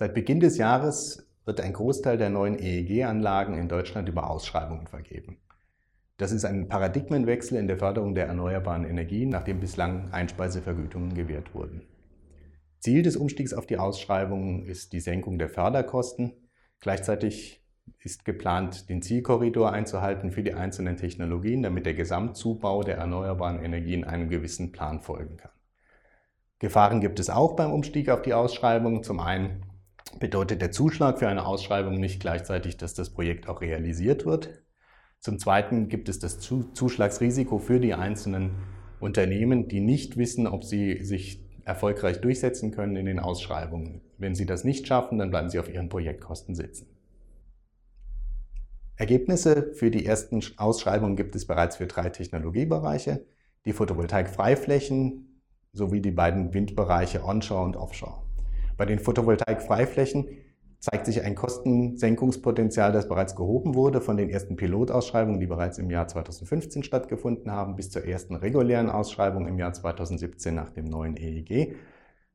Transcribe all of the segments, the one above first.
Seit Beginn des Jahres wird ein Großteil der neuen EEG-Anlagen in Deutschland über Ausschreibungen vergeben. Das ist ein Paradigmenwechsel in der Förderung der erneuerbaren Energien, nachdem bislang Einspeisevergütungen gewährt wurden. Ziel des Umstiegs auf die Ausschreibungen ist die Senkung der Förderkosten. Gleichzeitig ist geplant, den Zielkorridor einzuhalten für die einzelnen Technologien, damit der Gesamtzubau der erneuerbaren Energien einem gewissen Plan folgen kann. Gefahren gibt es auch beim Umstieg auf die Ausschreibung. Zum einen bedeutet der Zuschlag für eine Ausschreibung nicht gleichzeitig, dass das Projekt auch realisiert wird. Zum Zweiten gibt es das Zuschlagsrisiko für die einzelnen Unternehmen, die nicht wissen, ob sie sich erfolgreich durchsetzen können in den Ausschreibungen. Wenn sie das nicht schaffen, dann bleiben sie auf ihren Projektkosten sitzen. Ergebnisse für die ersten Ausschreibungen gibt es bereits für drei Technologiebereiche, die Photovoltaik-Freiflächen sowie die beiden Windbereiche Onshore und Offshore. Bei den Photovoltaik-Freiflächen zeigt sich ein Kostensenkungspotenzial, das bereits gehoben wurde von den ersten Pilotausschreibungen, die bereits im Jahr 2015 stattgefunden haben, bis zur ersten regulären Ausschreibung im Jahr 2017 nach dem neuen EEG.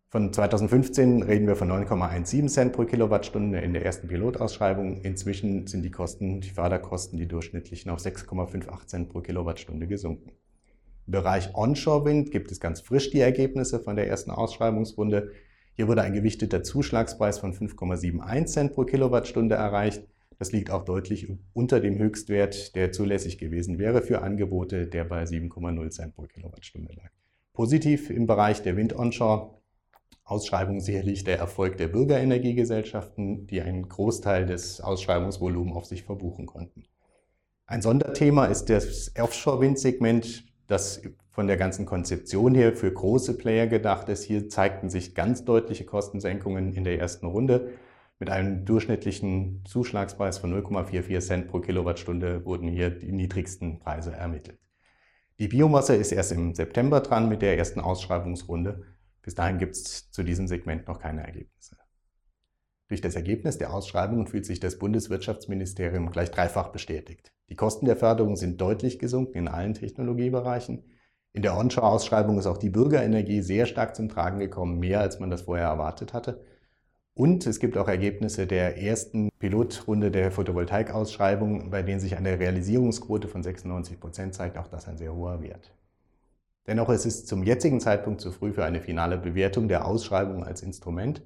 Von 2015 reden wir von 9,17 Cent pro Kilowattstunde in der ersten Pilotausschreibung. Inzwischen sind die Kosten, die Förderkosten, die durchschnittlichen auf 6,58 Cent pro Kilowattstunde gesunken. Im Bereich Onshore-Wind gibt es ganz frisch die Ergebnisse von der ersten Ausschreibungsrunde. Hier wurde ein gewichteter Zuschlagspreis von 5,71 Cent pro Kilowattstunde erreicht. Das liegt auch deutlich unter dem Höchstwert, der zulässig gewesen wäre für Angebote, der bei 7,0 Cent pro Kilowattstunde lag. Positiv im Bereich der Wind-Onshore Ausschreibung sicherlich der Erfolg der Bürgerenergiegesellschaften, die einen Großteil des Ausschreibungsvolumens auf sich verbuchen konnten. Ein Sonderthema ist das Offshore-Windsegment, das von der ganzen Konzeption her für große Player gedacht ist. Hier zeigten sich ganz deutliche Kostensenkungen in der ersten Runde. Mit einem durchschnittlichen Zuschlagspreis von 0,44 Cent pro Kilowattstunde wurden hier die niedrigsten Preise ermittelt. Die Biomasse ist erst im September dran mit der ersten Ausschreibungsrunde. Bis dahin gibt es zu diesem Segment noch keine Ergebnisse. Durch das Ergebnis der Ausschreibungen fühlt sich das Bundeswirtschaftsministerium gleich dreifach bestätigt. Die Kosten der Förderung sind deutlich gesunken in allen Technologiebereichen. In der Onshore-Ausschreibung ist auch die Bürgerenergie sehr stark zum Tragen gekommen, mehr als man das vorher erwartet hatte. Und es gibt auch Ergebnisse der ersten Pilotrunde der Photovoltaik-Ausschreibung, bei denen sich eine Realisierungsquote von 96 Prozent zeigt. Auch das ein sehr hoher Wert. Dennoch ist es zum jetzigen Zeitpunkt zu früh für eine finale Bewertung der Ausschreibung als Instrument.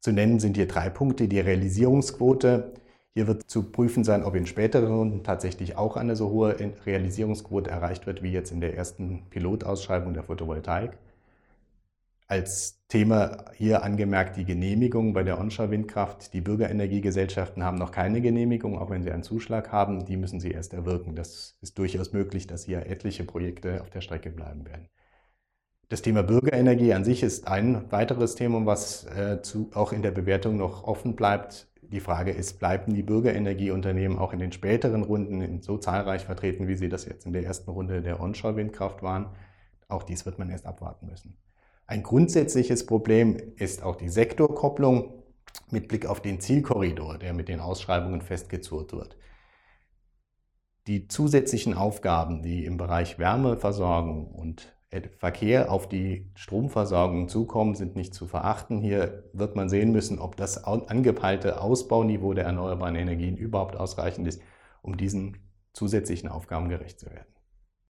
Zu nennen sind hier drei Punkte. Die Realisierungsquote. Hier wird zu prüfen sein, ob in späteren Runden tatsächlich auch eine so hohe Realisierungsquote erreicht wird, wie jetzt in der ersten Pilotausschreibung der Photovoltaik. Als Thema hier angemerkt die Genehmigung bei der Onshore-Windkraft. Die Bürgerenergiegesellschaften haben noch keine Genehmigung, auch wenn sie einen Zuschlag haben. Die müssen sie erst erwirken. Das ist durchaus möglich, dass hier etliche Projekte auf der Strecke bleiben werden. Das Thema Bürgerenergie an sich ist ein weiteres Thema, was äh, zu, auch in der Bewertung noch offen bleibt. Die Frage ist, bleiben die Bürgerenergieunternehmen auch in den späteren Runden so zahlreich vertreten, wie sie das jetzt in der ersten Runde der Onshore-Windkraft waren? Auch dies wird man erst abwarten müssen. Ein grundsätzliches Problem ist auch die Sektorkopplung mit Blick auf den Zielkorridor, der mit den Ausschreibungen festgezurrt wird. Die zusätzlichen Aufgaben, die im Bereich Wärmeversorgung und Verkehr auf die Stromversorgung zukommen, sind nicht zu verachten. Hier wird man sehen müssen, ob das angepeilte Ausbauniveau der erneuerbaren Energien überhaupt ausreichend ist, um diesen zusätzlichen Aufgaben gerecht zu werden.